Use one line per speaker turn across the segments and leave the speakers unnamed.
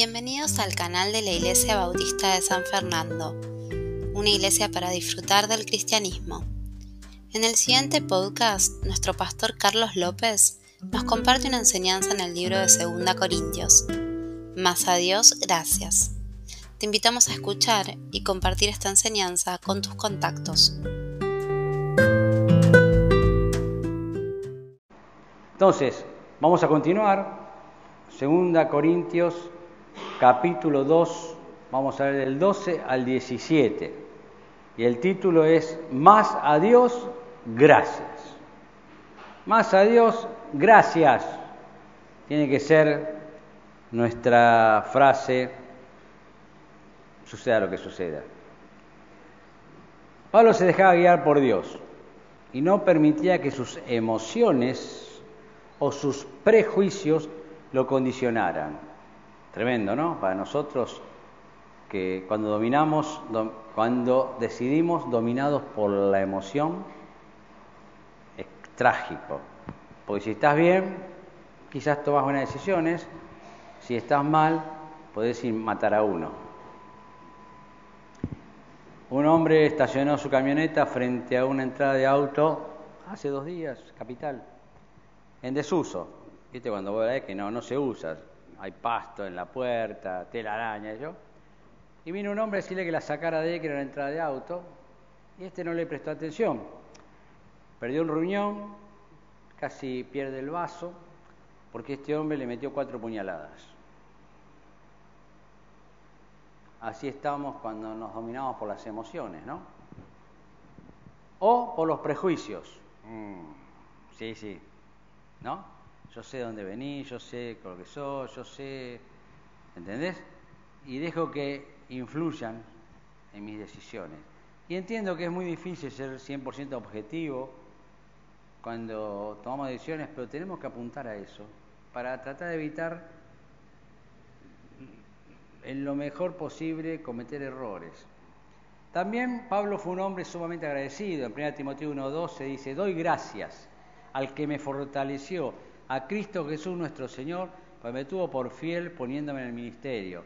Bienvenidos al canal de la Iglesia Bautista de San Fernando, una iglesia para disfrutar del cristianismo. En el siguiente podcast, nuestro pastor Carlos López nos comparte una enseñanza en el libro de 2 Corintios. Más a Dios, gracias. Te invitamos a escuchar y compartir esta enseñanza con tus contactos.
Entonces, vamos a continuar. 2 Corintios capítulo 2, vamos a ver del 12 al 17. Y el título es Más a Dios, gracias. Más a Dios, gracias. Tiene que ser nuestra frase, suceda lo que suceda. Pablo se dejaba guiar por Dios y no permitía que sus emociones o sus prejuicios lo condicionaran. Tremendo, ¿no? Para nosotros que cuando dominamos, cuando decidimos dominados por la emoción, es trágico. Porque si estás bien, quizás tomas buenas decisiones. Si estás mal, podés ir matar a uno. Un hombre estacionó su camioneta frente a una entrada de auto hace dos días, capital, en desuso. ¿Viste cuando vos ves que no, no se usa? Hay pasto en la puerta, telaraña y yo. Y vino un hombre a decirle que la sacara de él, que era la entrada de auto, y este no le prestó atención. Perdió un riñón, casi pierde el vaso, porque este hombre le metió cuatro puñaladas. Así estamos cuando nos dominamos por las emociones, ¿no? O por los prejuicios. Mm, sí, sí, ¿no? Yo sé dónde venís, yo sé con lo que soy, yo sé, ¿entendés? Y dejo que influyan en mis decisiones. Y entiendo que es muy difícil ser 100% objetivo cuando tomamos decisiones, pero tenemos que apuntar a eso para tratar de evitar en lo mejor posible cometer errores. También Pablo fue un hombre sumamente agradecido. En 1 Timoteo 1.2 se dice, doy gracias al que me fortaleció a Cristo Jesús nuestro Señor, pues me tuvo por fiel poniéndome en el ministerio.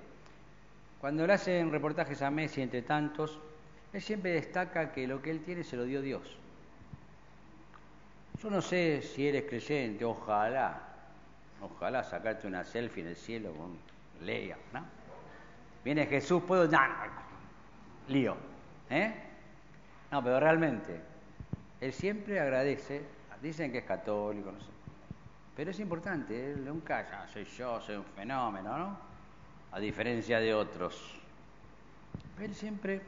Cuando le hacen reportajes a Messi, entre tantos, él siempre destaca que lo que él tiene se lo dio Dios. Yo no sé si eres creyente, ojalá, ojalá sacarte una selfie en el cielo con Leia, ¿no? Viene Jesús, puedo, lío, ¿eh? No, pero realmente, él siempre agradece, dicen que es católico, no sé, pero es importante, él nunca, ya soy yo, soy un fenómeno, ¿no? A diferencia de otros. Él siempre,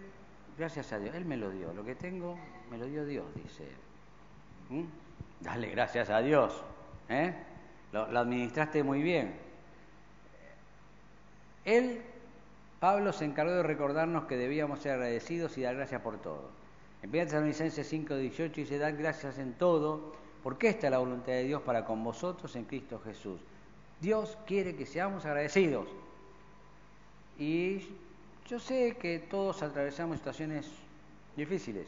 gracias a Dios, Él me lo dio. Lo que tengo, me lo dio Dios, dice él. ¿Mm? Dale gracias a Dios. ¿eh? Lo, administraste muy bien. Él, Pablo, se encargó de recordarnos que debíamos ser agradecidos y dar gracias por todo. En 1 Tesalonicenses 5, 18 dice, dar gracias en todo porque esta es la voluntad de Dios para con vosotros en Cristo Jesús. Dios quiere que seamos agradecidos. Y yo sé que todos atravesamos situaciones difíciles.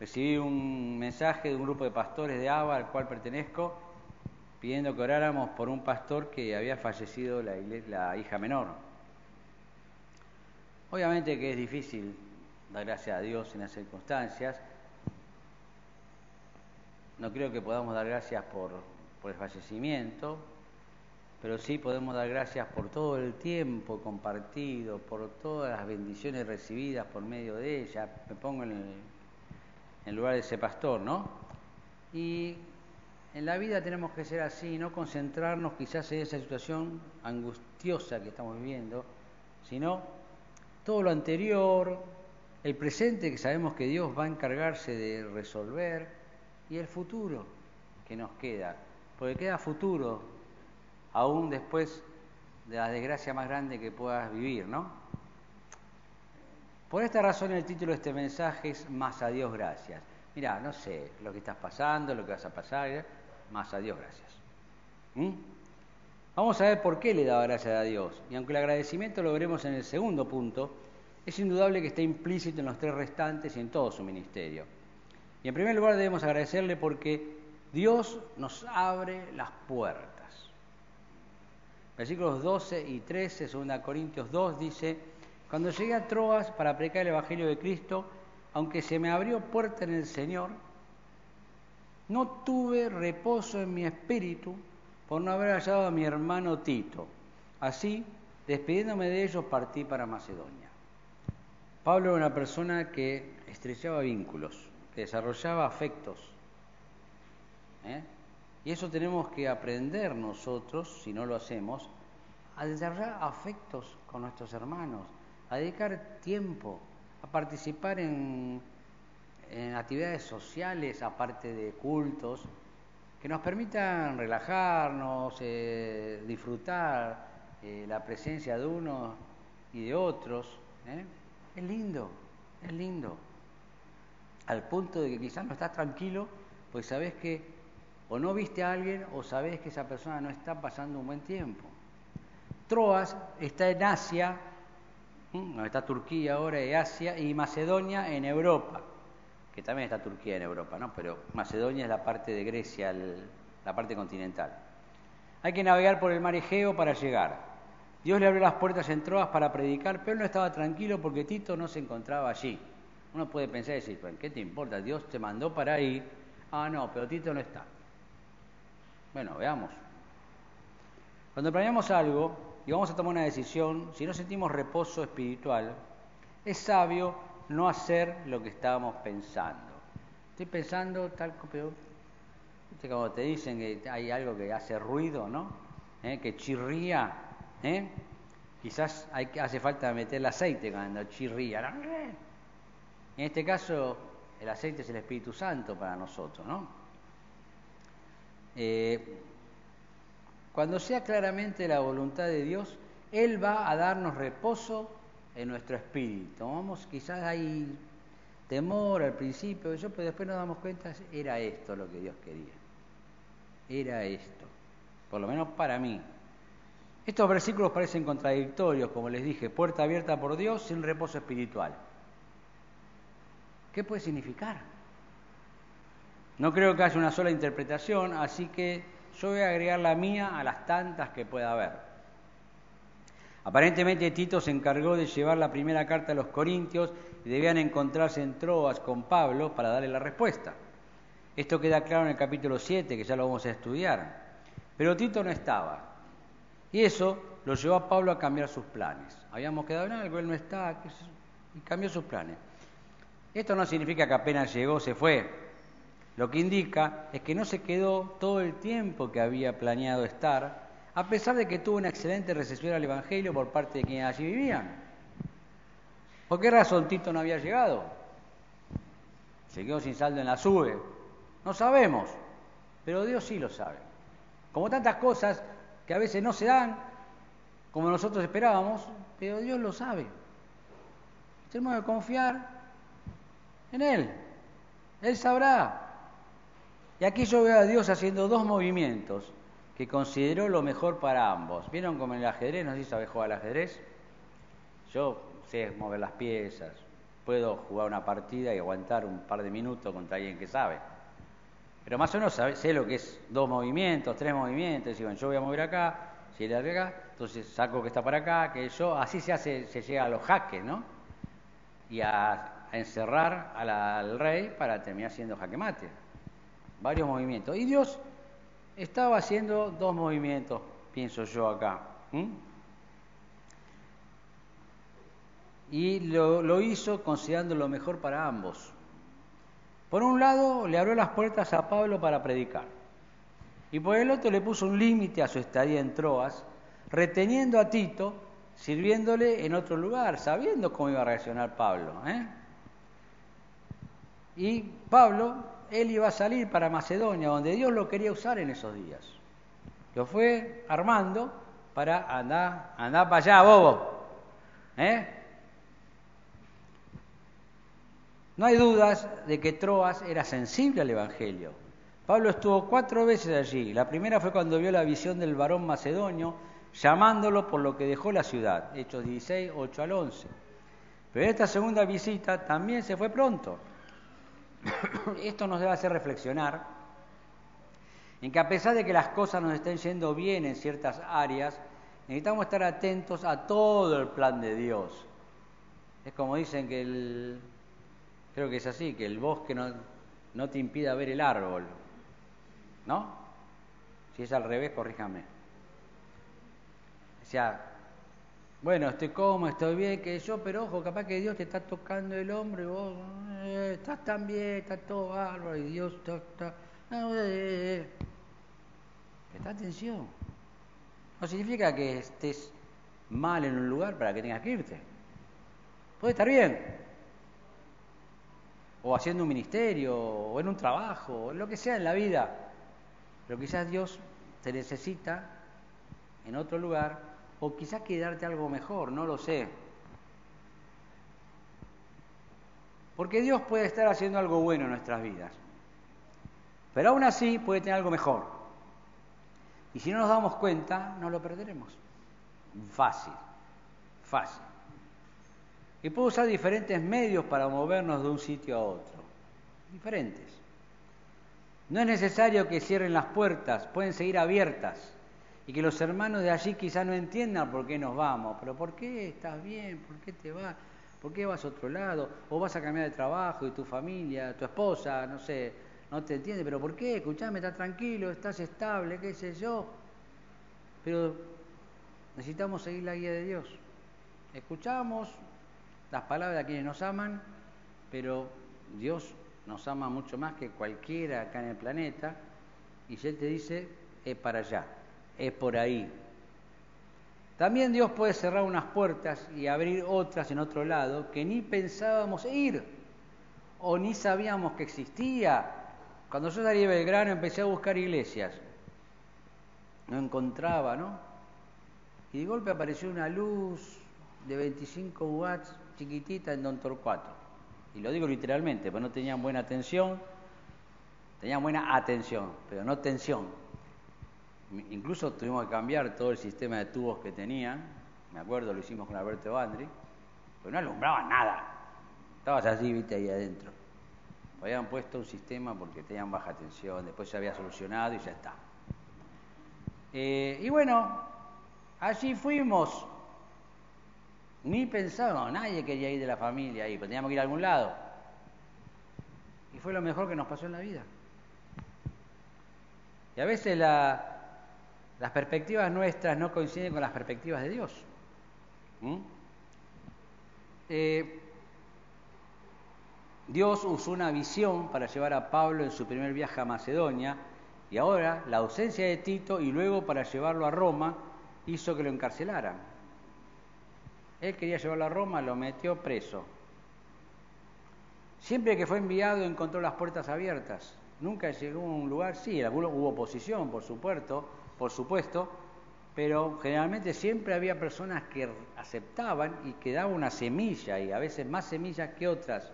Recibí un mensaje de un grupo de pastores de ABA al cual pertenezco, pidiendo que oráramos por un pastor que había fallecido la, la hija menor. Obviamente que es difícil dar gracias a Dios en las circunstancias, no creo que podamos dar gracias por, el fallecimiento, pero sí podemos dar gracias por todo el tiempo compartido, por todas las bendiciones recibidas por medio de ella. Me pongo en el, lugar de ese pastor, ¿no? Y en la vida tenemos que ser así, no concentrarnos quizás en esa situación angustiosa que estamos viviendo, sino todo lo anterior, el presente que sabemos que Dios va a encargarse de resolver y el futuro que nos queda, porque queda futuro aún después de la desgracia más grande que puedas vivir, ¿no? Por esta razón el título de este mensaje es Más a Dios gracias. Mira, no sé lo que estás pasando, lo que vas a pasar, más a Dios gracias. ¿Mm? Vamos a ver por qué le daba gracias a Dios. Y aunque el agradecimiento lo veremos en el segundo punto, es indudable que está implícito en los tres restantes y en todo su ministerio. Y en primer lugar debemos agradecerle porque Dios nos abre las puertas. Versículos 12 y 13, 2 Corintios 2, dice, cuando llegué a Troas para predicar el Evangelio de Cristo, aunque se me abrió puerta en el Señor, no tuve reposo en mi espíritu por no haber hallado a mi hermano Tito. Así, despidiéndome de ellos, partí para Macedonia. Pablo era una persona que estrechaba vínculos, desarrollaba afectos. ¿eh? Y eso tenemos que aprender nosotros, si no lo hacemos, a desarrollar afectos con nuestros hermanos, a dedicar tiempo, a participar en, actividades sociales, aparte de cultos, que nos permitan relajarnos, eh, disfrutar eh, la presencia de unos y de otros. Es lindo, es lindo. Al punto de que quizás no estás tranquilo, pues sabes que o no viste a alguien o sabes que esa persona no está pasando un buen tiempo. Troas está en Asia, está Turquía ahora y Asia, y Macedonia en Europa, que también está Turquía en Europa, ¿no? pero Macedonia es la parte de Grecia, la parte continental. Hay que navegar por el mar Egeo para llegar. Dios le abrió las puertas en Troas para predicar, pero no estaba tranquilo porque Tito no se encontraba allí. Uno puede pensar y decir, ¿qué te importa? Dios te mandó para ir. Ah, no, pero Tito no está. Bueno, veamos. Cuando planeamos algo y vamos a tomar una decisión, si no sentimos reposo espiritual, es sabio no hacer lo que estábamos pensando. Estoy pensando tal, pero como te dicen que hay algo que hace ruido, ¿no? ¿Eh? Que chirría, ¿eh? Quizás hay, hace falta meter el aceite cuando chirría. En este caso, el aceite es el Espíritu Santo para nosotros, ¿no? Eh, cuando sea claramente la voluntad de Dios, Él va a darnos reposo en nuestro espíritu. Vamos, quizás hay temor al principio, yo, pero después nos damos cuenta, era esto lo que Dios quería. Era esto, por lo menos para mí. Estos versículos parecen contradictorios, como les dije, puerta abierta por Dios sin reposo espiritual. ¿Qué puede significar? No creo que haya una sola interpretación, así que yo voy a agregar la mía a las tantas que pueda haber. Aparentemente Tito se encargó de llevar la primera carta a los Corintios y debían encontrarse en Troas con Pablo para darle la respuesta. Esto queda claro en el capítulo 7, que ya lo vamos a estudiar. Pero Tito no estaba. Y eso lo llevó a Pablo a cambiar sus planes. Habíamos quedado en algo, él no está, y cambió sus planes. Esto no significa que apenas llegó, se fue. Lo que indica es que no se quedó todo el tiempo que había planeado estar, a pesar de que tuvo una excelente recepción al Evangelio por parte de quienes allí vivían. ¿Por qué razón Tito no había llegado? Se quedó sin saldo en la sube. No sabemos, pero Dios sí lo sabe. Como tantas cosas que a veces no se dan como nosotros esperábamos, pero Dios lo sabe. Tenemos que confiar en Él. Él sabrá. Y aquí yo veo a Dios haciendo dos movimientos que consideró lo mejor para ambos. ¿Vieron como en el ajedrez? No sé si jugar al ajedrez. Yo sé mover las piezas, puedo jugar una partida y aguantar un par de minutos contra alguien que sabe. Pero más o menos sé lo que es dos movimientos, tres movimientos. Y bueno, yo voy a mover acá, si él de acá, entonces saco que está para acá, que yo, así se hace, se llega a los jaques, ¿no? Y a, encerrar al rey para terminar siendo jaque mate varios movimientos. Y Dios estaba haciendo dos movimientos, pienso yo acá. Y lo, lo hizo considerando lo mejor para ambos. Por un lado, le abrió las puertas a Pablo para predicar. Y por el otro le puso un límite a su estadía en Troas, reteniendo a Tito, sirviéndole en otro lugar, sabiendo cómo iba a reaccionar Pablo. ¿eh? Y Pablo él iba a salir para Macedonia, donde Dios lo quería usar en esos días. Lo fue armando para andar, andar para allá, bobo. ¿Eh? No hay dudas de que Troas era sensible al Evangelio. Pablo estuvo cuatro veces allí. La primera fue cuando vio la visión del varón macedonio, llamándolo por lo que dejó la ciudad. Hechos 16, 8 al 11. Pero esta segunda visita también se fue pronto. Esto nos debe hacer reflexionar en que a pesar de que las cosas nos estén yendo bien en ciertas áreas, necesitamos estar atentos a todo el plan de Dios. Es como dicen que el, creo que es así, que el bosque no, no te impida ver el árbol, ¿no? Si es al revés, corríjame. O sea, bueno, estoy cómodo, estoy bien, que yo, pero ojo, capaz que Dios te está tocando el hombro y vos eh, estás tan bien, estás todo bárbaro y Dios está... está eh, eh, Presta atención. No significa que estés mal en un lugar para que tengas que irte. Puede estar bien. O haciendo un ministerio, o en un trabajo, o lo que sea en la vida. Pero quizás Dios te necesita en otro lugar, o quizás quiere darte algo mejor, no lo sé. Porque Dios puede estar haciendo algo bueno en nuestras vidas. Pero aún así puede tener algo mejor. Y si no nos damos cuenta, no lo perderemos. Fácil, fácil. Y puedo usar diferentes medios para movernos de un sitio a otro. Diferentes. No es necesario que cierren las puertas, pueden seguir abiertas. Y que los hermanos de allí quizá no entiendan por qué nos vamos. Pero ¿por qué estás bien? ¿Por qué te vas? ¿Por qué vas a otro lado? ¿O vas a cambiar de trabajo y tu familia, tu esposa, no sé, no te entiende, pero ¿por qué? Escuchame, estás tranquilo, estás estable, qué sé yo. Pero necesitamos seguir la guía de Dios. Escuchamos las palabras de quienes nos aman, pero Dios nos ama mucho más que cualquiera acá en el planeta, y Él te dice, es para allá, es por ahí. También Dios puede cerrar unas puertas y abrir otras en otro lado que ni pensábamos ir o ni sabíamos que existía cuando yo salí de Belgrano empecé a buscar iglesias. No encontraba, ¿no? Y de golpe apareció una luz de 25 watts chiquitita en Don Torcuato. Y lo digo literalmente, porque no tenían buena atención, tenían buena atención, pero no tensión. Incluso tuvimos que cambiar todo el sistema de tubos que tenían, me acuerdo, lo hicimos con Alberto Bandri, pero no alumbraba nada. Estabas así, viste, ahí adentro. Habían puesto un sistema porque tenían baja tensión, después se había solucionado y ya está. Eh, y bueno, allí fuimos. Ni pensábamos, nadie quería ir de la familia ahí, pero teníamos que ir a algún lado. Y fue lo mejor que nos pasó en la vida. Y a veces las perspectivas nuestras no coinciden con las perspectivas de Dios. ¿Mm? Eh, Dios usó una visión para llevar a Pablo en su primer viaje a Macedonia y ahora la ausencia de Tito y luego para llevarlo a Roma hizo que lo encarcelaran. Él quería llevarlo a Roma, lo metió preso. Siempre que fue enviado encontró las puertas abiertas. Nunca llegó a un lugar, sí, hubo oposición, por supuesto, por supuesto, pero generalmente siempre había personas que aceptaban y que daban una semilla, y a veces más semillas que otras.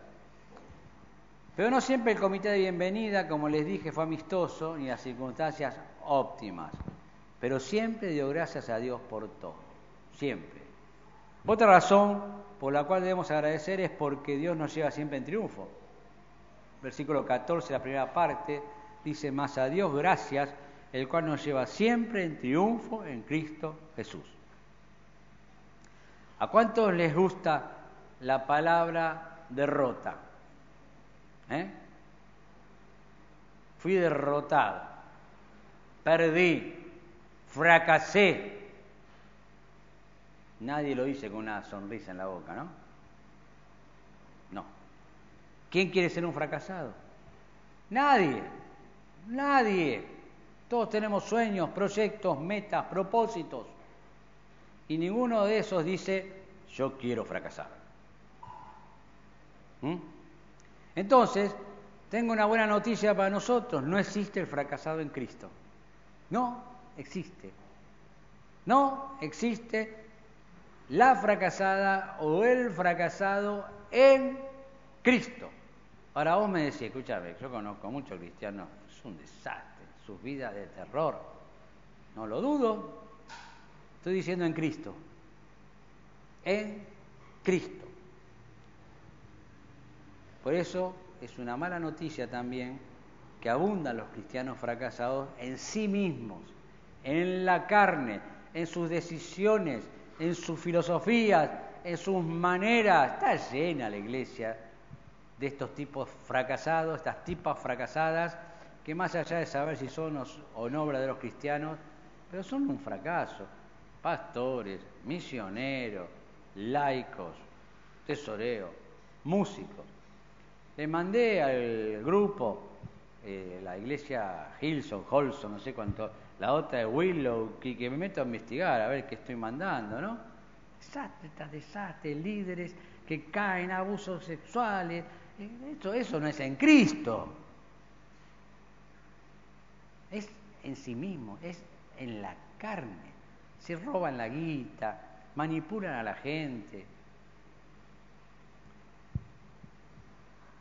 Pero no siempre el comité de bienvenida, como les dije, fue amistoso ni las circunstancias óptimas. Pero siempre dio gracias a Dios por todo. Siempre. Otra razón por la cual debemos agradecer es porque Dios nos lleva siempre en triunfo. Versículo 14, la primera parte, dice, más a Dios gracias, el cual nos lleva siempre en triunfo en Cristo Jesús. ¿A cuántos les gusta la palabra derrota? ¿Eh? Fui derrotado, perdí, fracasé. Nadie lo dice con una sonrisa en la boca, ¿no? No. ¿Quién quiere ser un fracasado? Nadie, nadie. Todos tenemos sueños, proyectos, metas, propósitos. Y ninguno de esos dice, yo quiero fracasar. ¿Mm? Entonces, tengo una buena noticia para nosotros, no existe el fracasado en Cristo. No existe. No existe la fracasada o el fracasado en Cristo. Ahora vos me decís, escúchame, yo conozco muchos cristianos, es un desastre, sus vidas de terror. No lo dudo, estoy diciendo en Cristo. En Cristo. Por eso es una mala noticia también que abundan los cristianos fracasados en sí mismos, en la carne, en sus decisiones, en sus filosofías, en sus maneras. Está llena la iglesia de estos tipos fracasados, estas tipas fracasadas, que más allá de saber si son o no verdaderos cristianos, pero son un fracaso. Pastores, misioneros, laicos, tesoreros, músicos. Le mandé al grupo, eh, la iglesia Hilson, Holson, no sé cuánto, la otra de Willow, que, que, me meto a investigar a ver qué estoy mandando, ¿no? Desastres, desastres, líderes que caen, abusos sexuales. Eh, eso, eso no es en Cristo. Es en sí mismo, es en la carne. Se roban la guita, manipulan a la gente.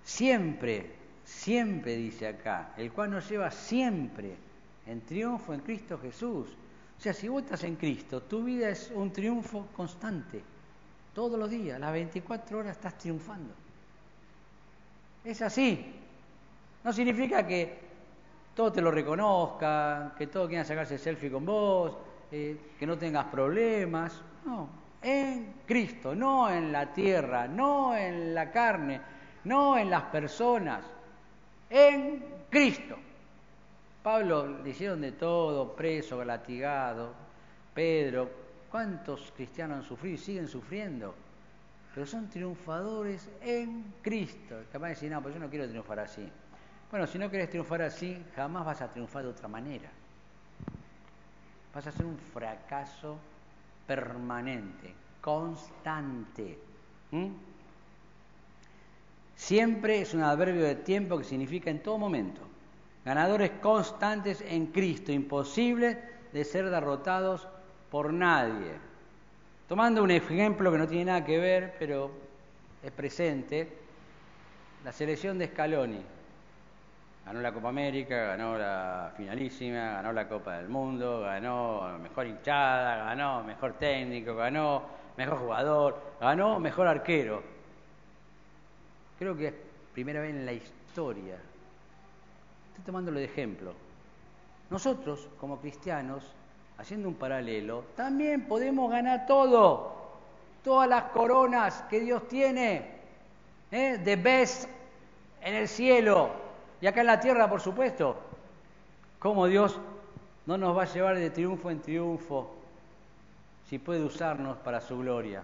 Siempre, siempre dice acá, el cual nos lleva siempre en triunfo en Cristo Jesús. O sea, si vos estás en Cristo, tu vida es un triunfo constante. Todos los días, las 24 horas estás triunfando. Es así. No significa que todos te lo reconozcan, que todos quieran sacarse selfie con vos, eh, que no tengas problemas. No, en Cristo, no en la tierra, no en la carne, no en las personas, en Cristo. Pablo le hicieron de todo, preso, latigado. Pedro, ¿cuántos cristianos han sufrido y siguen sufriendo? Pero son triunfadores en Cristo. Capaz de decir, no, pues yo no quiero triunfar así. Bueno, si no quieres triunfar así, jamás vas a triunfar de otra manera. Vas a ser un fracaso permanente, constante. Siempre es un adverbio de tiempo que significa en todo momento. Ganadores constantes en Cristo, imposibles de ser derrotados por nadie. Tomando un ejemplo que no tiene nada que ver, pero es presente, la selección de Scaloni. Ganó la Copa América, ganó la finalísima, ganó la Copa del Mundo, ganó mejor hinchada, ganó mejor técnico, ganó mejor jugador, ganó mejor arquero. Creo que es primera vez en la historia Estoy tomándolo de ejemplo. Nosotros, como cristianos, haciendo un paralelo, también podemos ganar todo, todas las coronas que Dios tiene, ¿eh? de best en el cielo y acá en la tierra, por supuesto. Cómo Dios no nos va a llevar de triunfo en triunfo si puede usarnos para su gloria.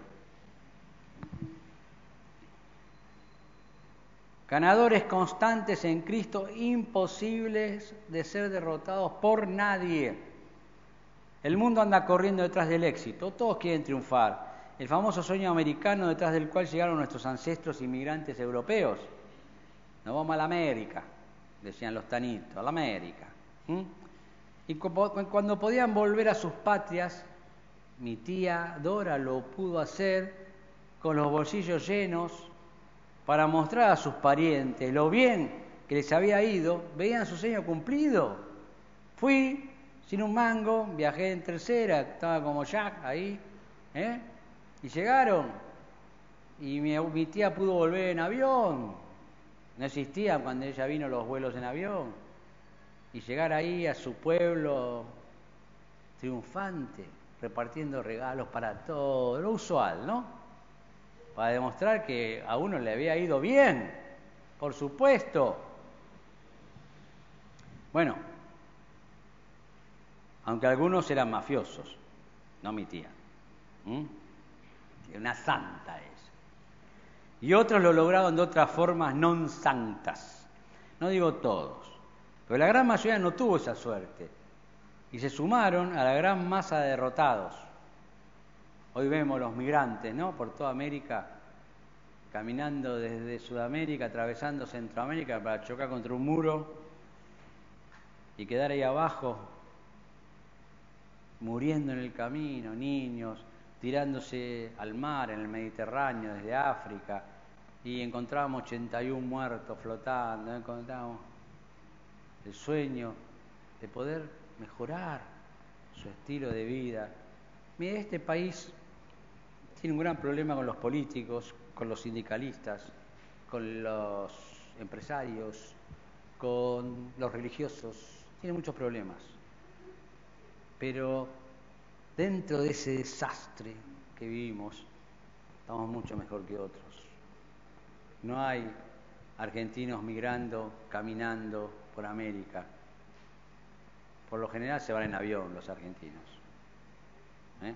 Ganadores constantes en Cristo, imposibles de ser derrotados por nadie. El mundo anda corriendo detrás del éxito, todos quieren triunfar. El famoso sueño americano detrás del cual llegaron nuestros ancestros inmigrantes europeos. Nos vamos a la América, decían los tanitos, a la América. Y cuando podían volver a sus patrias, mi tía Dora lo pudo hacer con los bolsillos llenos para mostrar a sus parientes lo bien que les había ido, veían su sueño cumplido. Fui sin un mango, viajé en tercera, estaba como Jack ahí, ¿eh? y llegaron. Y mi, mi tía pudo volver en avión. No existían cuando ella vino los vuelos en avión. Y llegar ahí a su pueblo triunfante, repartiendo regalos para todos, lo usual, ¿no? para demostrar que a uno le había ido bien, por supuesto. Bueno, aunque algunos eran mafiosos, no mi tía, una santa es. Y otros lo lograron de otras formas non santas, no digo todos, pero la gran mayoría no tuvo esa suerte. Y se sumaron a la gran masa de derrotados. Hoy vemos los migrantes, ¿no? Por toda América, caminando desde Sudamérica, atravesando Centroamérica para chocar contra un muro y quedar ahí abajo, muriendo en el camino, niños, tirándose al mar en el Mediterráneo desde África, y encontramos 81 muertos flotando, encontramos el sueño de poder mejorar su estilo de vida. Mire, este país tiene un gran problema con los políticos, con los sindicalistas, con los empresarios, con los religiosos. Tiene muchos problemas. Pero dentro de ese desastre que vivimos, estamos mucho mejor que otros. No hay argentinos migrando, caminando por América. Por lo general se van en avión los argentinos. ¿eh?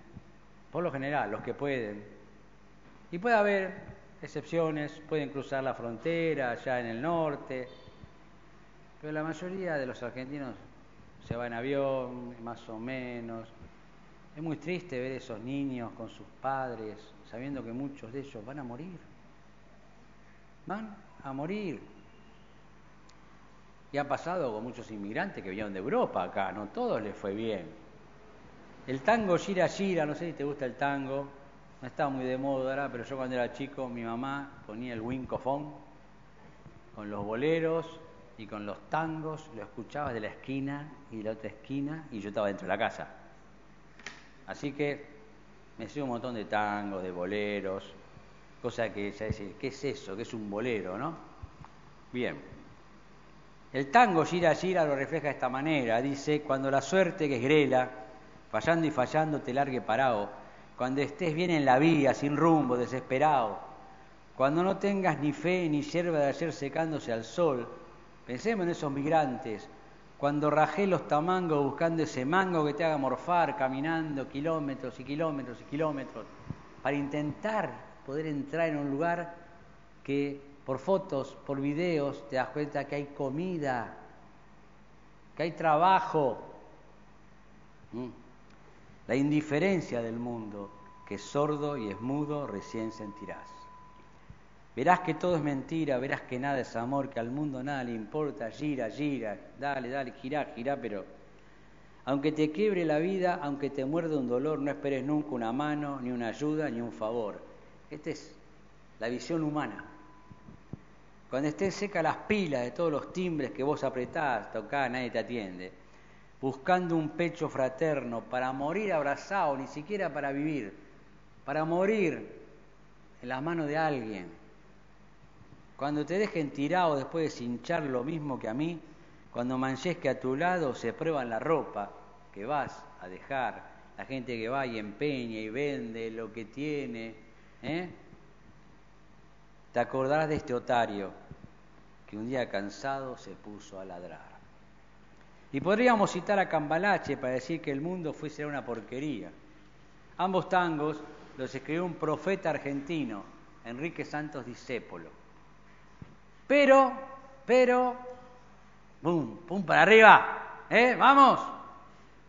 Por lo general, los que pueden. Y puede haber excepciones, pueden cruzar la frontera allá en el norte, pero la mayoría de los argentinos se va en avión, más o menos. Es muy triste ver esos niños con sus padres, sabiendo que muchos de ellos van a morir. Van a morir. Y ha pasado con muchos inmigrantes que vinieron de Europa acá, no todos les fue bien. El tango gira gira, no sé si te gusta el tango, no está muy de moda ahora, pero yo cuando era chico mi mamá ponía el wincofón con los boleros y con los tangos, lo escuchabas de la esquina y de la otra esquina y yo estaba dentro de la casa. Así que me sé un montón de tangos, de boleros, cosa que ya decir, ¿qué es eso? ¿Qué es un bolero, no? Bien. El tango gira gira lo refleja de esta manera. Dice, cuando la suerte que es grela, fallando y fallando te largue parado, cuando estés bien en la vía, sin rumbo, desesperado, cuando no tengas ni fe ni hierba de ayer secándose al sol, pensemos en esos migrantes, cuando rajé los tamangos buscando ese mango que te haga morfar, caminando kilómetros y kilómetros y kilómetros, para intentar poder entrar en un lugar que por fotos, por videos, te das cuenta que hay comida, que hay trabajo. La indiferencia del mundo, que es sordo y es mudo, recién sentirás. Verás que todo es mentira, verás que nada es amor, que al mundo nada le importa, gira, gira, dale, dale, gira, gira, pero aunque te quiebre la vida, aunque te muerde un dolor, no esperes nunca una mano, ni una ayuda, ni un favor. Esta es la visión humana. Cuando estés seca las pilas de todos los timbres que vos apretás, tocás, nadie te atiende. Buscando un pecho fraterno para morir abrazado, ni siquiera para vivir, para morir en las manos de alguien. Cuando te dejen tirado después de cinchar lo mismo que a mí, cuando manches que a tu lado se prueban la ropa que vas a dejar, la gente que va y empeña y vende lo que tiene, ¿eh? Te acordarás de este otario que un día cansado se puso a ladrar. Y podríamos citar a Cambalache para decir que el mundo fuese una porquería. Ambos tangos los escribió un profeta argentino, Enrique Santos Discépolo. Pero, pero, ¡pum! ¡pum! para arriba! ¿Eh? ¡Vamos!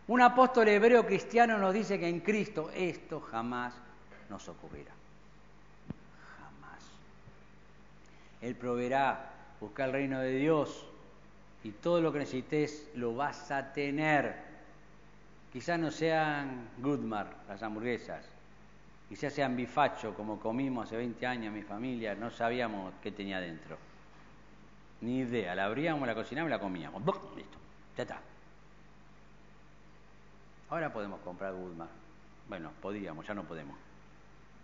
Un apóstol hebreo cristiano nos dice que en Cristo esto jamás nos ocurrirá. Él proveerá, busca el reino de Dios y todo lo que necesites lo vas a tener. Quizás no sean Goodmar las hamburguesas, quizás sean bifacho como comimos hace 20 años mi familia, no sabíamos qué tenía dentro. Ni idea, la abríamos, la cocinábamos y la comíamos. Listo, ya está. Ahora podemos comprar Goodmar. Bueno, podíamos, ya no podemos.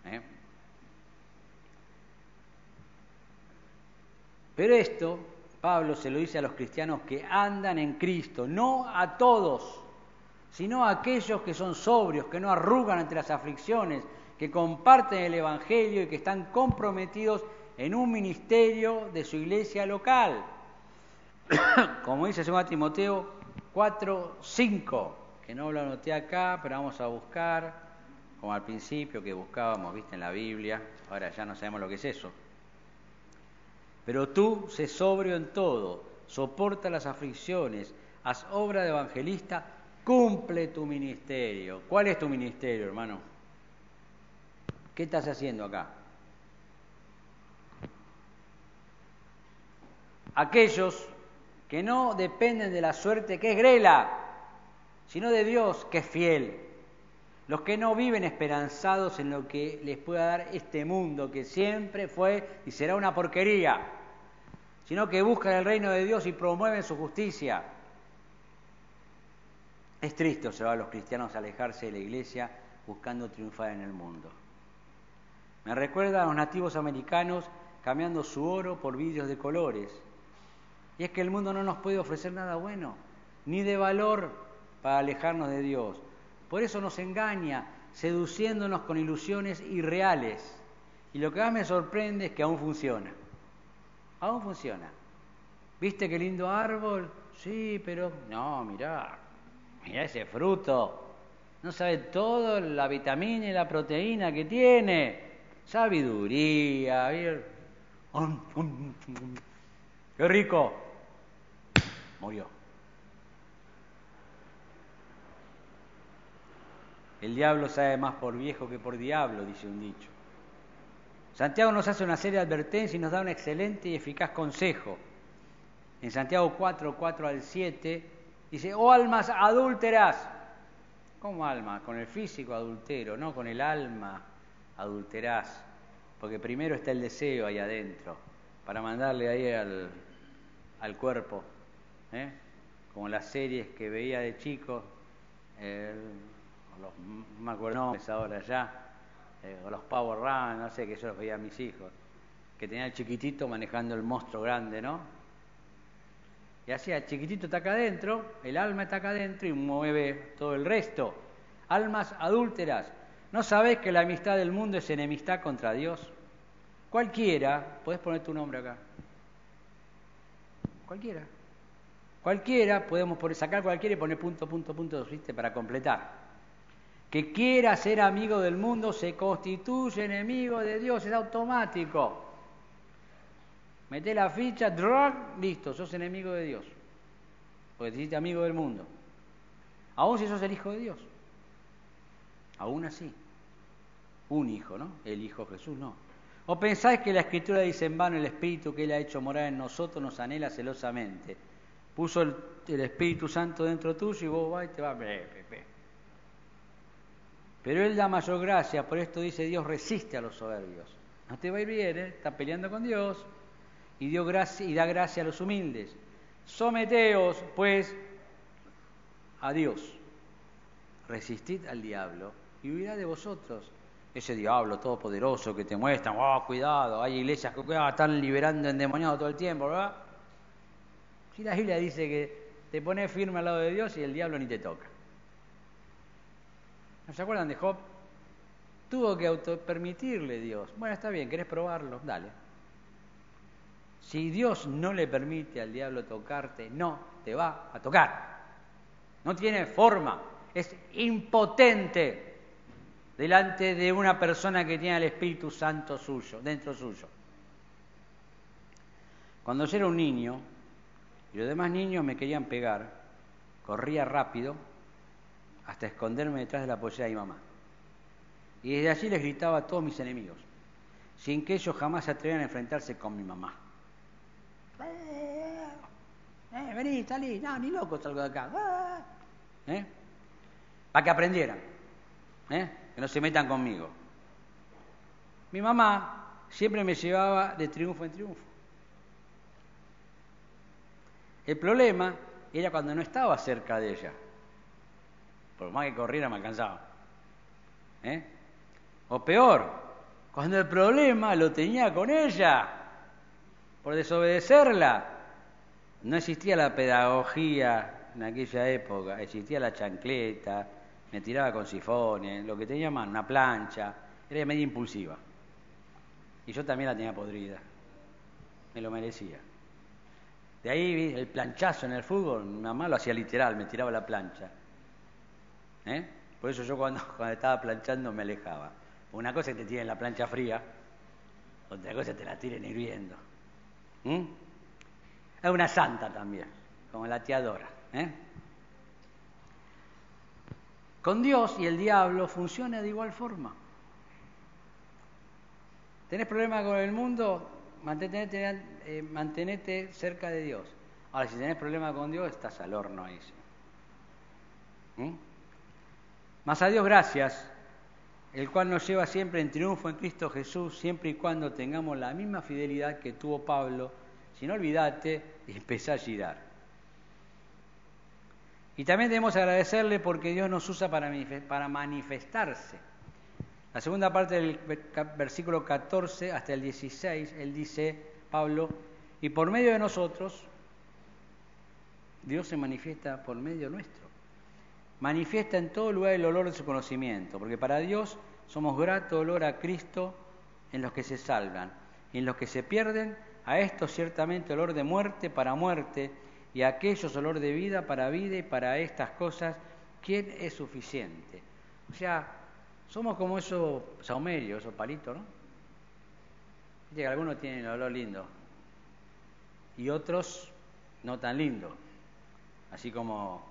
¿Eh? Pero esto, Pablo se lo dice a los cristianos que andan en Cristo, no a todos, sino a aquellos que son sobrios, que no arrugan ante las aflicciones, que comparten el Evangelio y que están comprometidos en un ministerio de su iglesia local. Como dice 2 Timoteo 4, 5, que no lo anoté acá, pero vamos a buscar, como al principio que buscábamos, viste, en la Biblia, ahora ya no sabemos lo que es eso. Pero tú sé sobrio en todo, soporta las aflicciones, haz obra de evangelista, cumple tu ministerio. ¿Cuál es tu ministerio, hermano? ¿Qué estás haciendo acá? Aquellos que no dependen de la suerte que es grela, sino de Dios que es fiel. Los que no viven esperanzados en lo que les pueda dar este mundo, que siempre fue y será una porquería, sino que buscan el reino de Dios y promueven su justicia. Es triste observar a los cristianos alejarse de la iglesia buscando triunfar en el mundo. Me recuerda a los nativos americanos cambiando su oro por vidrios de colores. Y es que el mundo no nos puede ofrecer nada bueno, ni de valor para alejarnos de Dios. Por eso nos engaña, seduciéndonos con ilusiones irreales. Y lo que más me sorprende es que aún funciona. Aún funciona. ¿Viste qué lindo árbol? Sí, pero no, mirá, mirá ese fruto. No sabe todo la vitamina y la proteína que tiene. Sabiduría. ¡Qué rico! Murió. El diablo sabe más por viejo que por diablo, dice un dicho. Santiago nos hace una serie de advertencias y nos da un excelente y eficaz consejo. En Santiago 4, 4 al 7, dice, oh almas adúlteras. ¿Cómo alma? Con el físico adultero, no con el alma adulterás. Porque primero está el deseo ahí adentro, para mandarle ahí al, al cuerpo. ¿Eh? Como las series que veía de chico, los, no me acuerdo nombres ahora ya, eh, o los Power Run, no sé, que yo los veía a mis hijos, que tenía el chiquitito manejando el monstruo grande, ¿no? Y así, el chiquitito está acá adentro, el alma está acá adentro y mueve todo el resto. Almas adúlteras. ¿No sabes que la amistad del mundo es enemistad contra Dios? Cualquiera, puedes poner tu nombre acá. Cualquiera. Cualquiera, podemos sacar cualquiera y poner punto, punto, punto, ¿viste? Para completar. Que quiera ser amigo del mundo se constituye enemigo de Dios, es automático. Mete la ficha, drag, listo, sos enemigo de Dios. Porque te amigo del mundo. Aún si sos el hijo de Dios. Aún así. Un hijo, ¿no? El hijo Jesús, no. ¿O pensáis que la escritura dice en vano el Espíritu que Él ha hecho morar en nosotros nos anhela celosamente? Puso el, Espíritu Santo dentro tuyo y vos vas y te vas. Pero Él da mayor gracia, por esto dice Dios resiste a los soberbios. No te va a ir bien, ¿eh? está peleando con Dios y, dio gracia, y da gracia a los humildes. Someteos, pues, a Dios. Resistid al diablo y huirá de vosotros. Ese diablo todopoderoso que te muestra, oh, cuidado, hay iglesias que ah, están liberando endemoniados todo el tiempo, ¿verdad? Si la Biblia dice que te pones firme al lado de Dios y el diablo ni te toca. ¿No se acuerdan de Job? Tuvo que permitirle Dios. Bueno, está bien, ¿querés probarlo? Dale. Si Dios no le permite al diablo tocarte, no te va a tocar. No tiene forma. Es impotente delante de una persona que tiene el Espíritu Santo suyo, dentro suyo. Cuando yo era un niño, y los demás niños me querían pegar, corría rápido hasta esconderme detrás de la pollera de mi mamá. Y desde allí les gritaba a todos mis enemigos, sin que ellos jamás se atrevieran a enfrentarse con mi mamá. Eh, eh vení, salí, no, ni loco salgo de acá. ¿Eh? Para que aprendieran, ¿eh? que no se metan conmigo. Mi mamá siempre me llevaba de triunfo en triunfo. El problema era cuando no estaba cerca de ella. Por más que corriera me alcanzaba. ¿Eh? O peor, cuando el problema lo tenía con ella, por desobedecerla. No existía la pedagogía en aquella época, existía la chancleta, me tiraba con sifones, lo que tenía más, una plancha, era medio impulsiva. Y yo también la tenía podrida, me lo merecía. De ahí el planchazo en el fútbol, mi mamá lo hacía literal, me tiraba la plancha. ¿Eh? Por eso yo cuando, estaba planchando me alejaba. Una cosa es que te tiren la plancha fría, otra cosa es que te la tiren hirviendo. ¿Mm? Es una santa también, como la tiadora. ¿eh? Con Dios y el diablo funciona de igual forma. ¿Tenés problemas con el mundo? Mantenete, eh, mantenete cerca de Dios. Ahora, si tenés problemas con Dios, estás al horno ahí. ¿Mm? Más a Dios gracias, el cual nos lleva siempre en triunfo en Cristo Jesús, siempre y cuando tengamos la misma fidelidad que tuvo Pablo. Si no olvidate y a girar. Y también debemos agradecerle porque Dios nos usa para manifestarse la segunda parte del versículo 14 hasta el 16, él dice, Pablo, y por medio de nosotros, Dios se manifiesta por medio nuestro. manifiesta en todo lugar el olor de su conocimiento, porque para Dios somos grato olor a Cristo en los que se salvan, y en los que se pierden, a estos ciertamente olor de muerte para muerte, y a aquellos olor de vida para vida, y para estas cosas, ¿quién es suficiente? O sea, somos como esos saumerios, esos palitos, ¿no? que algunos tienen el olor lindo y otros no tan lindo. Así como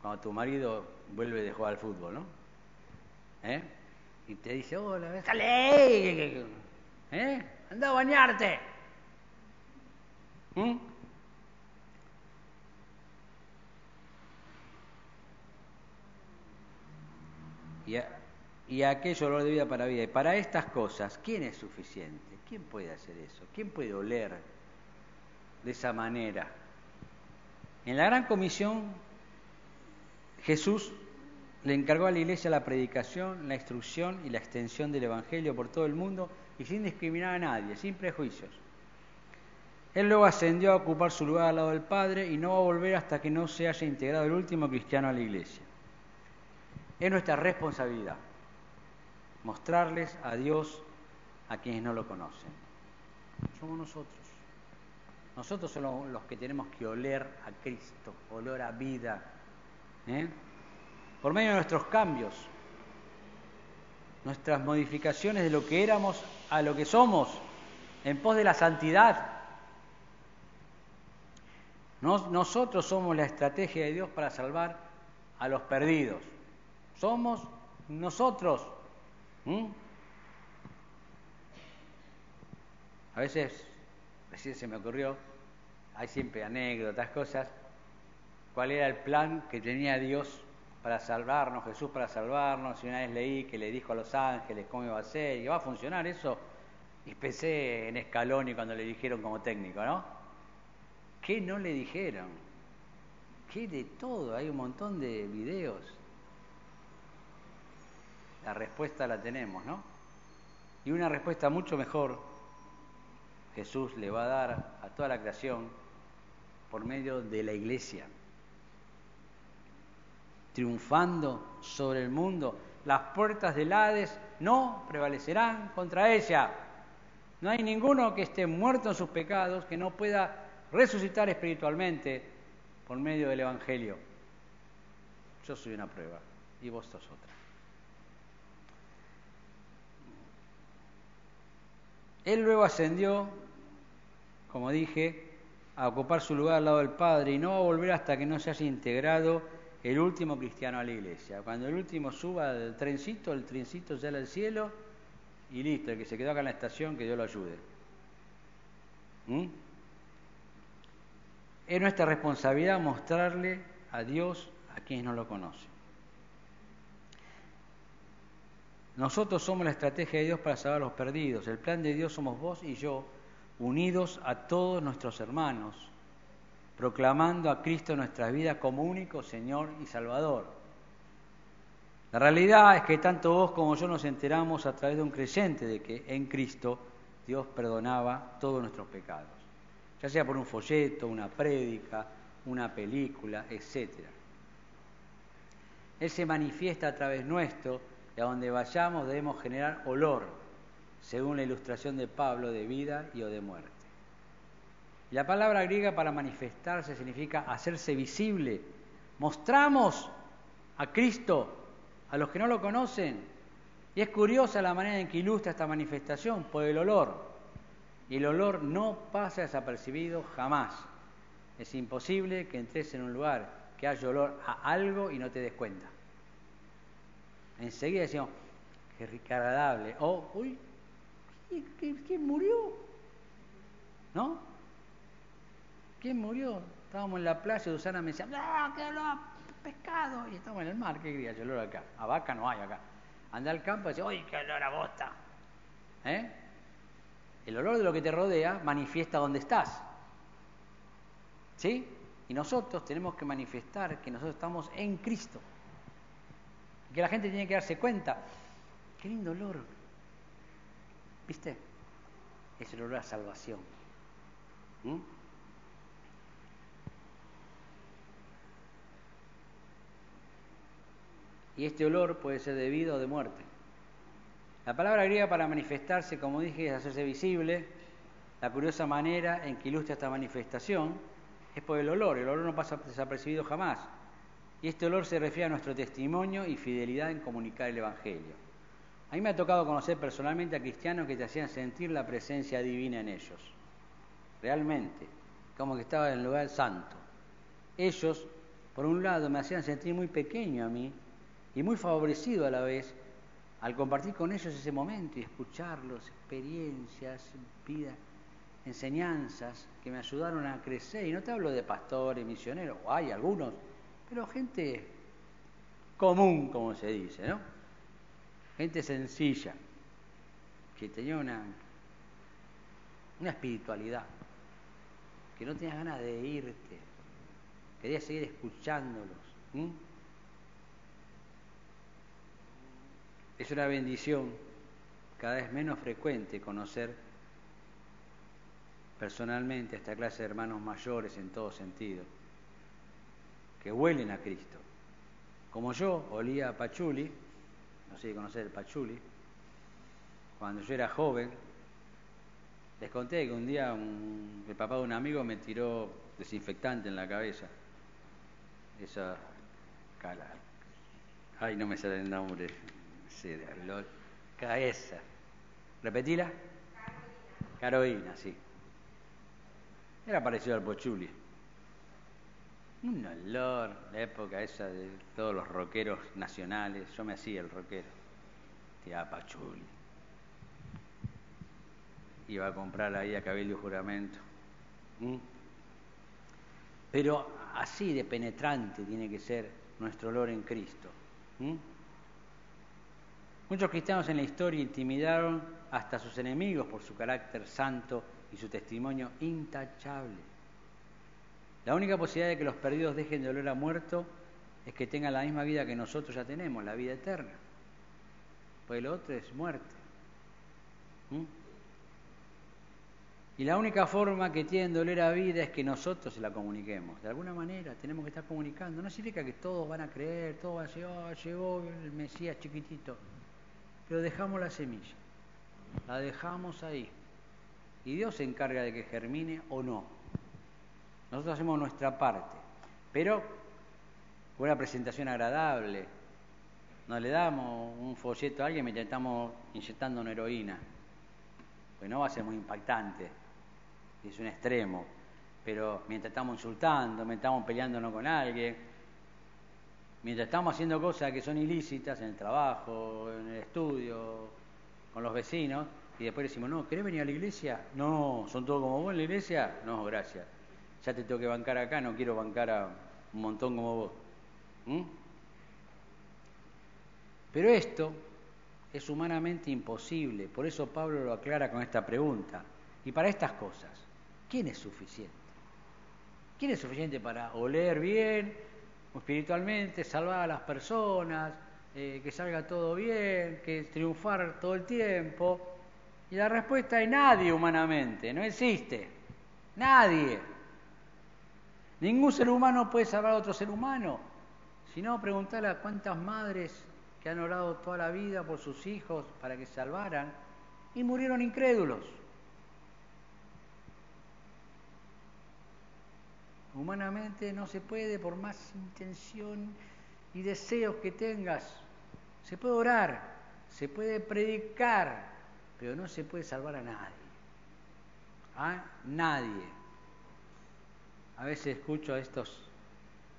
cuando tu marido vuelve de jugar al fútbol, ¿no? ¿Eh? Y te dice, hola, déjale, ¿eh? Anda a bañarte. ¿Mm? Y, y aquello olor de vida para vida. Y para estas cosas, ¿quién es suficiente? ¿Quién puede hacer eso? ¿Quién puede oler de esa manera? En la gran comisión, Jesús le encargó a la iglesia la predicación, la instrucción y la extensión del Evangelio por todo el mundo y sin discriminar a nadie, sin prejuicios. Él luego ascendió a ocupar su lugar al lado del Padre y no va a volver hasta que no se haya integrado el último cristiano a la iglesia. Es nuestra responsabilidad mostrarles a Dios a quienes no lo conocen. Somos nosotros. Nosotros somos los que tenemos que oler a Cristo, olor a vida. ¿eh? Por medio de nuestros cambios, nuestras modificaciones de lo que éramos a lo que somos, en pos de la santidad. nosotros somos la estrategia de Dios para salvar a los perdidos. Somos nosotros. A veces, recién se me ocurrió, hay siempre anécdotas, cosas, cuál era el plan que tenía Dios para salvarnos, Jesús para salvarnos, y una vez leí que le dijo a los ángeles cómo iba a ser, y va a funcionar eso, y pensé en Scaloni cuando le dijeron como técnico, ¿no? ¿Qué no le dijeron? ¿Qué de todo? Hay un montón de videos. La respuesta la tenemos, ¿no? Y una respuesta mucho mejor Jesús le va a dar a toda la creación por medio de la iglesia, triunfando sobre el mundo. Las puertas del Hades no prevalecerán contra ella. No hay ninguno que esté muerto en sus pecados que no pueda resucitar espiritualmente por medio del Evangelio. Yo soy una prueba y vos sos otra. Él luego ascendió, como dije, a ocupar su lugar al lado del Padre y no va a volver hasta que no se haya integrado el último cristiano a la iglesia. Cuando el último suba del trencito, el trencito sale al cielo y listo, el que se quedó acá en la estación, que Dios lo ayude. ¿Mm? Es nuestra responsabilidad mostrarle a Dios a quienes no lo conocen. Nosotros somos la estrategia de Dios para salvar a los perdidos. El plan de Dios somos vos y yo, unidos a todos nuestros hermanos, proclamando a Cristo en nuestras vidas como único Señor y Salvador. La realidad es que tanto vos como yo nos enteramos a través de un creyente de que en Cristo Dios perdonaba todos nuestros pecados, ya sea por un folleto, una prédica, una película, etc. Él se manifiesta a través nuestro y a donde vayamos debemos generar olor, según la ilustración de Pablo, de vida y o de muerte. la palabra griega para manifestarse significa hacerse visible. Mostramos a Cristo a los que no lo conocen. Y es curiosa la manera en que ilustra esta manifestación por el olor. Y el olor no pasa desapercibido jamás. Es imposible que entres en un lugar que haya olor a algo y no te des cuenta enseguida decíamos, qué, agradable. O, uy, ¿quién murió? ¿No? ¿Quién murió? Estábamos en la playa, Susana me decía, ¡no, qué olor pescado! Y estamos en el mar, ¿qué quería? El olor acá. A vaca no hay acá. Anda al campo y dice, ¡uy, qué olor a bosta! ¿Eh? El olor de lo que te rodea manifiesta dónde estás. ¿Sí? Y nosotros tenemos que manifestar que nosotros estamos en Cristo que la gente tiene que darse cuenta. Qué lindo olor. ¿Viste? Es el olor a salvación. ¿Mm? y este olor puede ser de vida o de muerte. La palabra griega para manifestarse, como dije, es hacerse visible. La curiosa manera en que ilustra esta manifestación es por el olor. El olor no pasa desapercibido jamás. Y este olor se refiere a nuestro testimonio y fidelidad en comunicar el Evangelio. A mí me ha tocado conocer personalmente a cristianos que te hacían sentir la presencia divina en ellos. Realmente, como que estaba en el lugar santo. Ellos, por un lado, me hacían sentir muy pequeño a mí y muy favorecido a la vez al compartir con ellos ese momento y escucharlos, experiencias, vida, enseñanzas que me ayudaron a crecer. Y no te hablo de pastores, misioneros, hay algunos, pero gente común, como se dice, ¿no? Gente sencilla, que tenía una, una espiritualidad, que no tenías ganas de irte, querías seguir escuchándolos. Es una bendición cada vez menos frecuente conocer personalmente a esta clase de hermanos mayores en todo sentido, que huelen a Cristo. Como yo olía a Pachuli, no sé si conocer el Pachuli, cuando yo era joven, les conté que un día el papá de un amigo me tiró desinfectante en la cabeza. Esa cala. Ay, no me sale el nombre Sí, lo, cabeza. ¿Repetila? Carolina. sí. Era parecido al pochuli. Un olor, la época esa de todos los rockeros nacionales. Yo me hacía el rockero. Tía pachuli. Iba a comprar ahí a Cabildo Juramento. ¿Mm? Pero así de penetrante tiene que ser nuestro olor en Cristo. ¿Mm? Muchos cristianos en la historia intimidaron hasta a sus enemigos por su carácter santo y su testimonio intachable. La única posibilidad de que los perdidos dejen de oler a muerto es que tengan la misma vida que nosotros ya tenemos, la vida eterna. Pues lo otro es muerte. ¿Mm? Y la única forma que tienen de oler a vida es que nosotros se la comuniquemos. De alguna manera tenemos que estar comunicando. No significa que todos van a creer, todos van a decir, oh, llegó el Mesías chiquitito pero dejamos la semilla, la dejamos ahí. Y Dios se encarga de que germine o no. Nosotros hacemos nuestra parte, pero con una presentación agradable. No le damos un folleto a alguien mientras estamos inyectando una heroína. Pues no va a ser muy impactante, es un extremo. Pero mientras estamos insultando, mientras estamos peleándonos con alguien, mientras estamos haciendo cosas que son ilícitas en el trabajo, en el estudio, con los vecinos, y después decimos, no, ¿querés venir a la iglesia? No, ¿son todos como vos en la iglesia? No, gracias. Ya te tengo que bancar acá, no quiero bancar a un montón como vos. ¿Mm? Pero esto es humanamente imposible, por eso Pablo lo aclara con esta pregunta. Y para estas cosas, ¿quién es suficiente? ¿Quién es suficiente para oler bien, espiritualmente, salvar a las personas, eh, que salga todo bien, que triunfar todo el tiempo. Y la respuesta es nadie humanamente, no existe. Nadie. Ningún ser humano puede salvar a otro ser humano. Si no, preguntarle a cuántas madres que han orado toda la vida por sus hijos para que salvaran y murieron incrédulos. Humanamente no se puede, por más intención y deseos que tengas. Se puede orar, se puede predicar, pero no se puede salvar a nadie. A nadie. A veces escucho a estos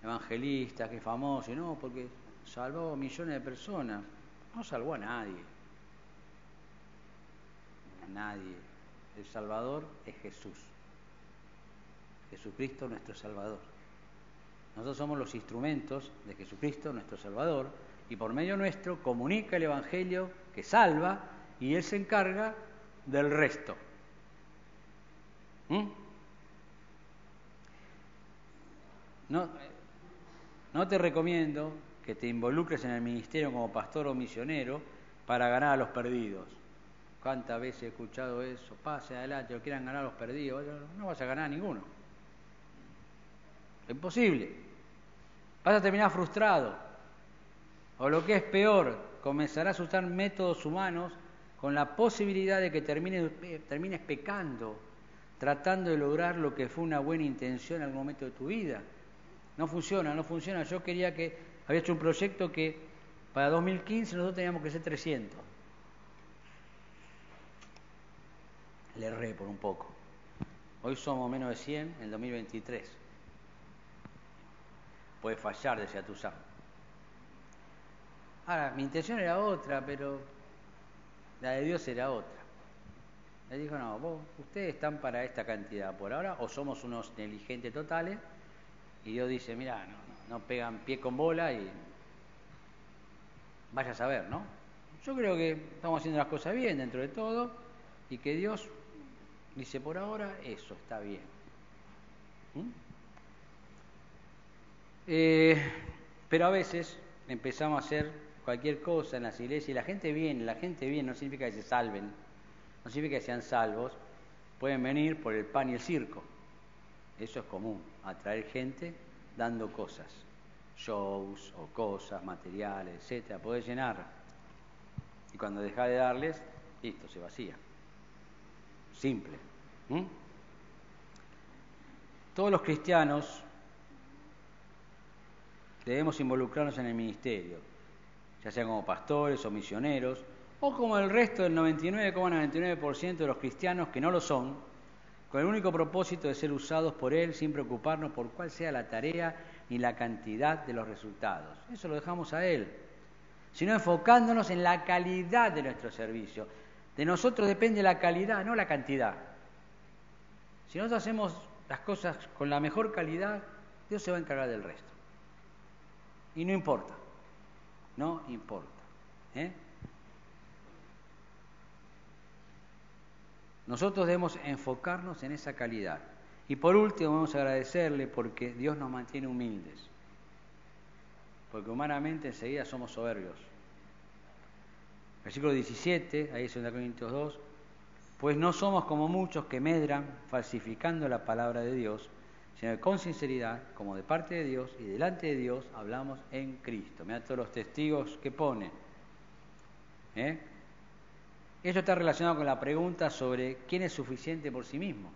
evangelistas que famosos, no, porque salvó a millones de personas. No salvó a nadie. A nadie. El Salvador es Jesús. Jesucristo nuestro Salvador. Nosotros somos los instrumentos de Jesucristo nuestro Salvador y por medio nuestro comunica el Evangelio que salva y Él se encarga del resto. ¿Mm? No, te recomiendo que te involucres en el ministerio como pastor o misionero para ganar a los perdidos. ¿Cuántas veces he escuchado eso? Pase adelante, o quieran ganar a los perdidos. No vas a ganar a ninguno. Imposible. Vas a terminar frustrado. O lo que es peor, comenzarás a usar métodos humanos con la posibilidad de que termines, termines pecando, tratando de lograr lo que fue una buena intención en algún momento de tu vida. No funciona, no funciona. Yo quería que, había hecho un proyecto que para 2015 nosotros teníamos que ser 300. Le erré por un poco. Hoy somos menos de 100 en el 2023. Puede fallar, decía Tuzán. Ahora, mi intención era otra, pero la de Dios era otra. Le dijo, no, vos, ustedes están para esta cantidad por ahora, o somos unos negligentes totales, y Dios dice, mira, no, no pegan pie con bola y vaya a saber, ¿no? Yo creo que estamos haciendo las cosas bien dentro de todo y que Dios dice, por ahora eso está bien. ¿Mm? Eh, pero a veces empezamos a hacer cualquier cosa en las iglesias y la gente viene, la gente viene, no significa que se salven, no significa que sean salvos, pueden venir por el pan y el circo. Eso es común, atraer gente dando cosas, shows o cosas, materiales, etcétera, puede llenar. Y cuando deja de darles, listo, se vacía. Simple. Todos los cristianos debemos involucrarnos en el ministerio, ya sea como pastores o misioneros, o como el resto del 99,99% de los cristianos que no lo son, con el único propósito de ser usados por Él sin preocuparnos por cuál sea la tarea ni la cantidad de los resultados. Eso lo dejamos a Él, sino enfocándonos en la calidad de nuestro servicio. De nosotros depende la calidad, no la cantidad. Si nosotros hacemos las cosas con la mejor calidad, Dios se va a encargar del resto. Y no importa, no importa. ¿eh? Nosotros debemos enfocarnos en esa calidad. Y por último, vamos a agradecerle porque Dios nos mantiene humildes. Porque humanamente enseguida somos soberbios. Versículo 17, ahí es 2 Corintios 2, pues no somos como muchos que medran falsificando la palabra de Dios, sino que con sinceridad, como de parte de Dios y delante de Dios, hablamos en Cristo. Mira todos los testigos que pone. ¿Eh? Esto está relacionado con la pregunta sobre quién es suficiente por sí mismo.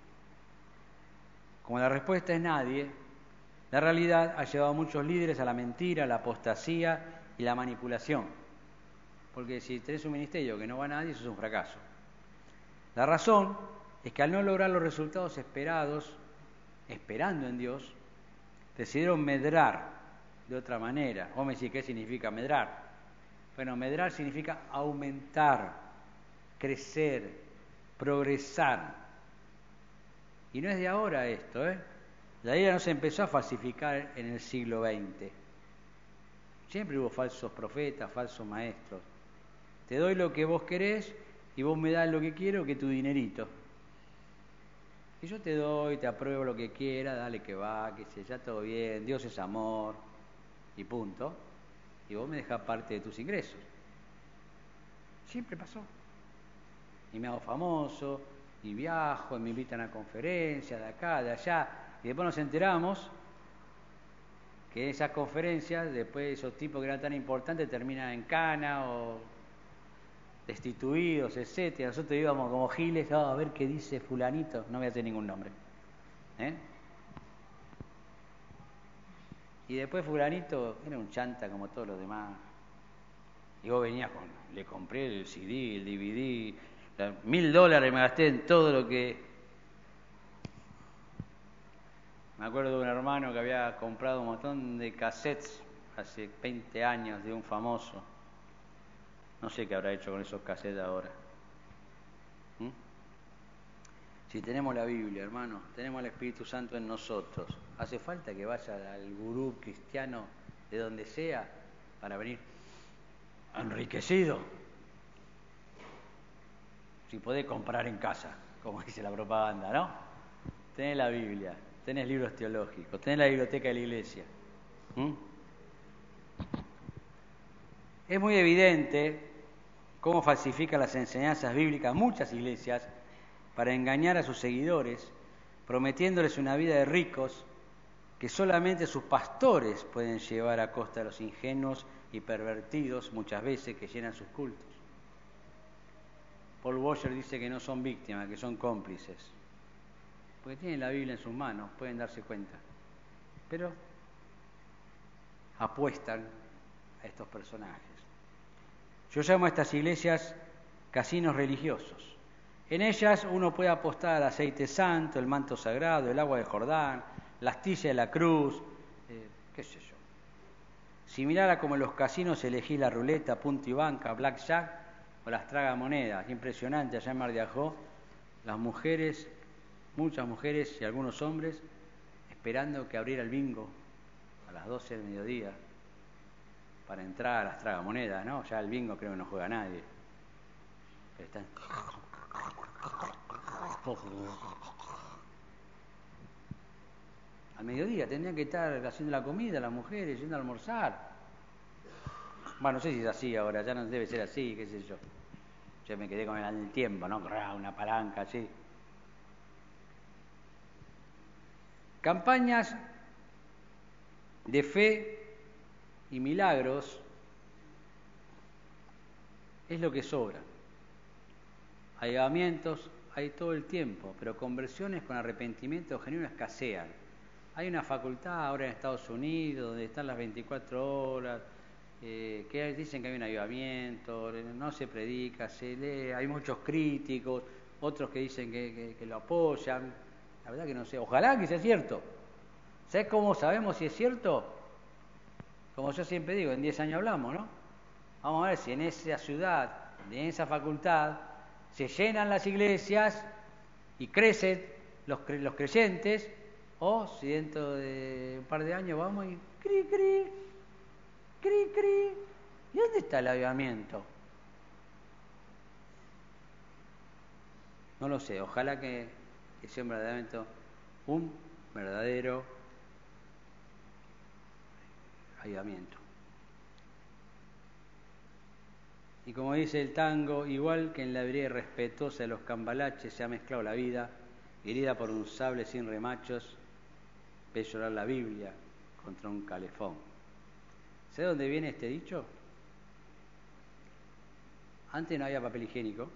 Como la respuesta es nadie, la realidad ha llevado a muchos líderes a la mentira, la apostasía y la manipulación. Porque si tenés un ministerio que no va a nadie, eso es un fracaso. La razón es que al no lograr los resultados esperados, esperando en Dios, decidieron medrar de otra manera. O me decís, ¿qué significa medrar? Bueno, medrar significa aumentar crecer, progresar. Y no es de ahora esto, ¿eh? La idea no se empezó a falsificar en el siglo XX. Siempre hubo falsos profetas, falsos maestros. Te doy lo que vos querés y vos me das lo que quiero, que tu dinerito. Y yo te doy, te apruebo lo que quiera, dale que va, que se ya todo bien, Dios es amor, y punto. Y vos me dejas parte de tus ingresos. Siempre pasó y me hago famoso, y viajo, y me invitan a conferencias de acá, de allá, y después nos enteramos que esas conferencias, después esos tipos que eran tan importantes, terminan en cana o destituidos, etcétera. Nosotros íbamos como giles, a ver qué dice fulanito, no voy a hacer ningún nombre. ¿eh? Y después fulanito era un chanta como todos los demás. Y vos venías con, le compré el CD, el DVD, mil dólares me gasté en todo lo que... Me acuerdo de un hermano que había comprado un montón de cassettes hace 20 años de un famoso. No sé qué habrá hecho con esos cassettes ahora. ¿Mm? Si tenemos la Biblia, hermano, tenemos al Espíritu Santo en nosotros, ¿hace falta que vaya al gurú cristiano de donde sea para venir enriquecido? Si podés comprar en casa, como dice la propaganda, ¿no? Tenés la Biblia, tenés libros teológicos, tenés la biblioteca de la iglesia. Es muy evidente cómo falsifican las enseñanzas bíblicas muchas iglesias para engañar a sus seguidores, prometiéndoles una vida de ricos que solamente sus pastores pueden llevar a costa de los ingenuos y pervertidos muchas veces que llenan sus cultos. Paul Washer dice que no son víctimas, que son cómplices, porque tienen la Biblia en sus manos, pueden darse cuenta, pero apuestan a estos personajes. Yo llamo a estas iglesias casinos religiosos. En ellas uno puede apostar al aceite santo, el manto sagrado, el agua de Jordán, la astilla de la cruz, eh, qué sé yo. Similar a como en los casinos elegí la ruleta, punto y banca, blackjack o las tragamonedas. Impresionante allá en Mar de Ajó, las mujeres, muchas mujeres y algunos hombres esperando que abriera el bingo a las 12 del mediodía para entrar a las tragamonedas, ¿no? Ya el bingo creo que no juega nadie. Al mediodía tendrían que estar haciendo la comida las mujeres, yendo a almorzar. Bueno, no sé si es así ahora, ya no debe ser así, qué sé yo. Yo me quedé con el tiempo, ¿no? Una palanca así. Campañas de fe y milagros es lo que sobra. Ayudamientos hay todo el tiempo, pero conversiones con arrepentimiento genuino escasean. Hay una facultad ahora en Estados Unidos donde están las 24 horas, eh, que dicen que hay un ayudamiento, no se predica, se lee, hay muchos críticos, otros que dicen que, lo apoyan. La verdad que no sé, ojalá que sea cierto. ¿Sabes cómo sabemos si es cierto? Como yo siempre digo, en 10 años hablamos, ¿no? Vamos a ver si en esa ciudad, en esa facultad, se llenan las iglesias y crecen los, los creyentes, o si dentro de un par de años vamos y cri, cri, cri, cri. ¿Y dónde está el avivamiento? No lo sé, ojalá que, sea un verdadero, un verdadero avivamiento. Y como dice el tango, igual que en la hebrea respetuosa de los cambalaches se ha mezclado la vida, herida por un sable sin remachos, ve llorar la Biblia contra un calefón. ¿Sé dónde viene este dicho? Antes no había papel higiénico,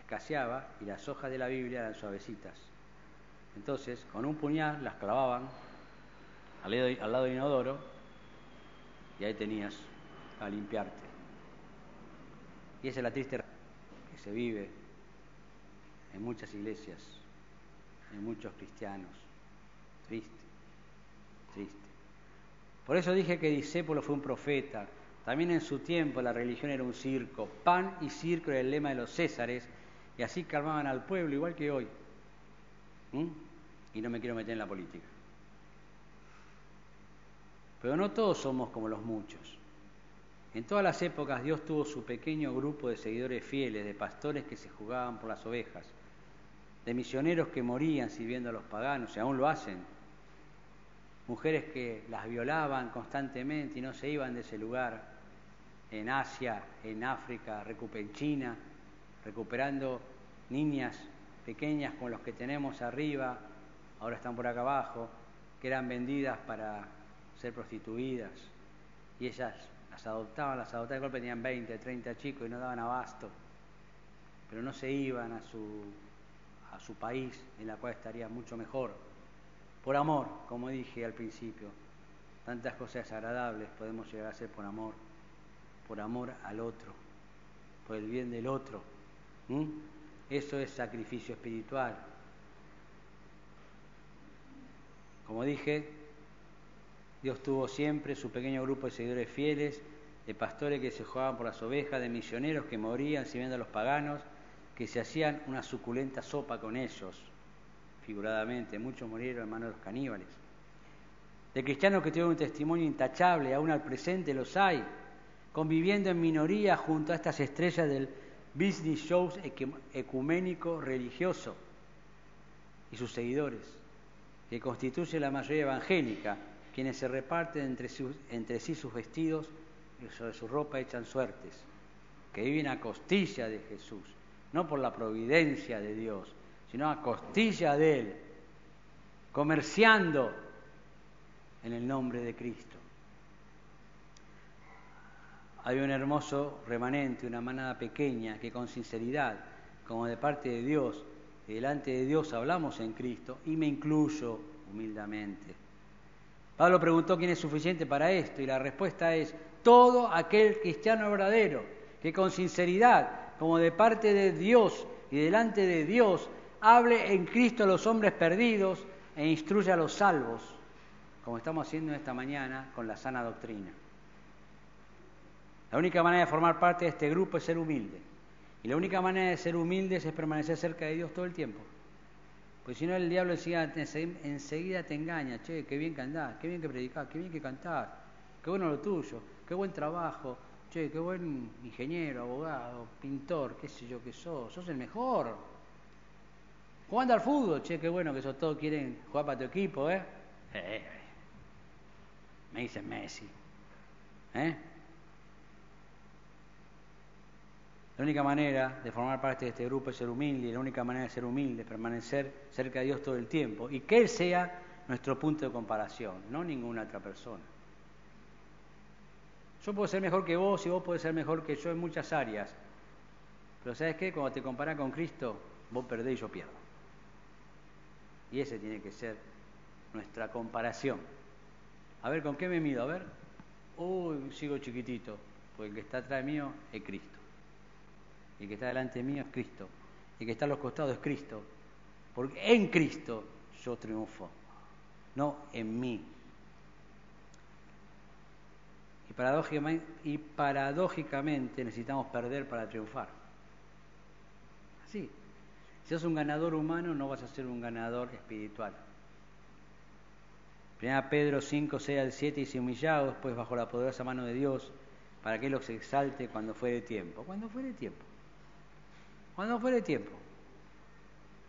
escaseaba y las hojas de la Biblia eran suavecitas. Entonces, con un puñal las clavaban al lado, al lado del inodoro y ahí tenías a limpiarte. Y esa es la triste que se vive en muchas iglesias, en muchos cristianos. Triste, triste. Por eso dije que Discépolo fue un profeta. También en su tiempo la religión era un circo. Pan y circo era el lema de los césares y así calmaban al pueblo igual que hoy. ¿Mm? Y no me quiero meter en la política. Pero no todos somos como los muchos. En todas las épocas Dios tuvo su pequeño grupo de seguidores fieles, de pastores que se jugaban por las ovejas, de misioneros que morían sirviendo a los paganos, y aún lo hacen, mujeres que las violaban constantemente y no se iban de ese lugar, en Asia, en África, en China, recuperando niñas pequeñas como los que tenemos arriba, ahora están por acá abajo, que eran vendidas para ser prostituidas, y ellas las adoptaban, las adoptaban, de golpe tenían 20, 30 chicos y no daban abasto, pero no se iban a su, a su país, en la cual estaría mucho mejor. Por amor, como dije al principio, tantas cosas agradables podemos llegar a hacer por amor, por amor al otro, por el bien del otro. Eso es sacrificio espiritual. Como dije, Dios tuvo siempre su pequeño grupo de seguidores fieles, de pastores que se jugaban por las ovejas, de misioneros que morían sirviendo a los paganos, que se hacían una suculenta sopa con ellos, figuradamente. Muchos murieron en manos de los caníbales. De cristianos que tuvieron un testimonio intachable, aún al presente los hay, conviviendo en minoría junto a estas estrellas del business shows ecuménico religioso y sus seguidores, que constituye la mayoría evangélica quienes se reparten entre, entre sí sus vestidos y sobre su ropa echan suertes, que viven a costilla de Jesús, no por la providencia de Dios, sino a costilla de Él, comerciando en el nombre de Cristo. hay un hermoso remanente, una manada pequeña que con sinceridad, como de parte de Dios, y delante de Dios hablamos en Cristo, y me incluyo humildemente. Pablo preguntó quién es suficiente para esto, y la respuesta es todo aquel cristiano verdadero, que con sinceridad, como de parte de Dios y delante de Dios, hable en Cristo a los hombres perdidos e instruya a los salvos, como estamos haciendo esta mañana con la sana doctrina. La única manera de formar parte de este grupo es ser humilde. Y la única manera de ser humildes es permanecer cerca de Dios todo el tiempo. Pues si no, el diablo enseguida, te engaña. Che, qué bien que andás, qué bien que predicás, qué bien que cantás, qué bueno lo tuyo, qué buen trabajo. Che, qué buen ingeniero, abogado, pintor, qué sé yo qué sos. Sos el mejor. Jugando al fútbol, che, qué bueno que sos todos quieren jugar para tu equipo, ¿eh? eh, eh, eh. Me dicen Messi. ¿Eh? La única manera de formar parte de este grupo es ser humilde y la única manera de ser humilde es permanecer cerca de Dios todo el tiempo y que Él sea nuestro punto de comparación, no ninguna otra persona. Yo puedo ser mejor que vos y vos podés ser mejor que yo en muchas áreas, pero ¿sabes qué? Cuando te comparas con Cristo, vos perdés y yo pierdo. Y ese tiene que ser nuestra comparación. A ver, ¿con qué me mido? A ver. Uy, sigo chiquitito, porque el que está atrás mío es Cristo y que está delante mío es Cristo, y que está a los costados es Cristo, porque en Cristo yo triunfo, no en mí. Y paradójicamente, y paradójicamente necesitamos perder para triunfar. Así. Si sos un ganador humano, no vas a ser un ganador espiritual. Primera Pedro 5, 6 al 7 dice, humillados pues bajo la poderosa mano de Dios, para que Él los exalte cuando fuere tiempo. Cuando fuere tiempo. Cuando fuere tiempo.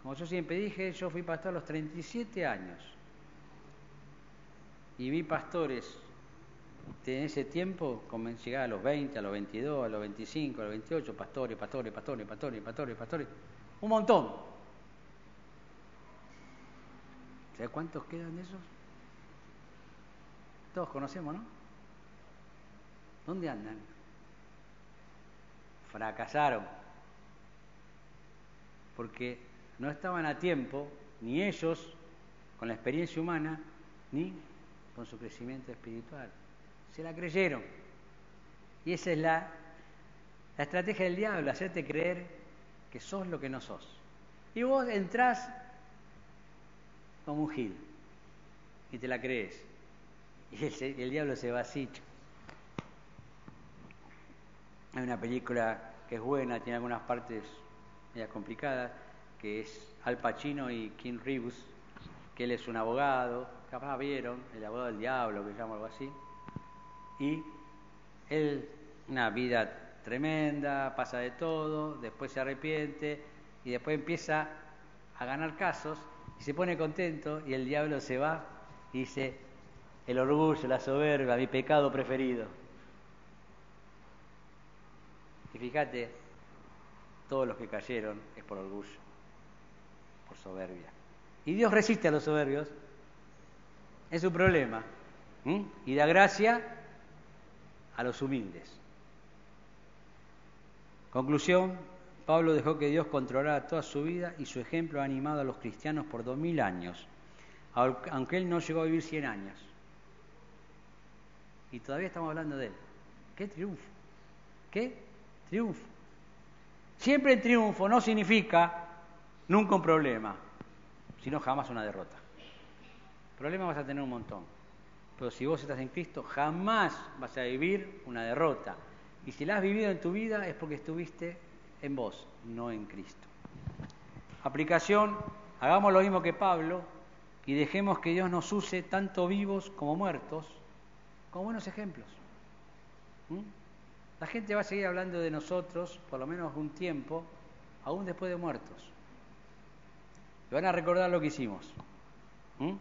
Como yo siempre dije, yo fui pastor a los 37 años. Y vi pastores en ese tiempo, como llegar a los 20, a los 22, a los 25, a los 28, pastores, pastores, pastores, pastores, pastores, pastores. Un montón. ¿Sabes cuántos quedan de esos? Todos conocemos, ¿no? ¿Dónde andan? Fracasaron porque no estaban a tiempo, ni ellos, con la experiencia humana, ni con su crecimiento espiritual. Se la creyeron. Y esa es la, la estrategia del diablo, hacerte creer que sos lo que no sos. Y vos entrás como un gil y te la crees. Y el, el diablo se va así. Hay una película que es buena, tiene algunas partes complicada, que es Al Pacino y King Reeves, que él es un abogado, capaz vieron, el abogado del diablo, que se llama algo así, y él, una vida tremenda, pasa de todo, después se arrepiente y después empieza a ganar casos y se pone contento y el diablo se va y dice, el orgullo, la soberbia, mi pecado preferido. Y fíjate, todos los que cayeron es por orgullo, por soberbia. Y Dios resiste a los soberbios, es su problema, y da gracia a los humildes. Conclusión, Pablo dejó que Dios controlara toda su vida y su ejemplo ha animado a los cristianos por dos mil años, aunque él no llegó a vivir cien años. Y todavía estamos hablando de él. ¡Qué triunfo! ¡Qué triunfo! Siempre el triunfo no significa nunca un problema, sino jamás una derrota. Problemas vas a tener un montón, pero si vos estás en Cristo, jamás vas a vivir una derrota. Y si la has vivido en tu vida es porque estuviste en vos, no en Cristo. Aplicación, hagamos lo mismo que Pablo y dejemos que Dios nos use tanto vivos como muertos como buenos ejemplos. ¿Mm? La gente va a seguir hablando de nosotros, por lo menos un tiempo, aún después de muertos. Y van a recordar lo que hicimos. ¿Mm?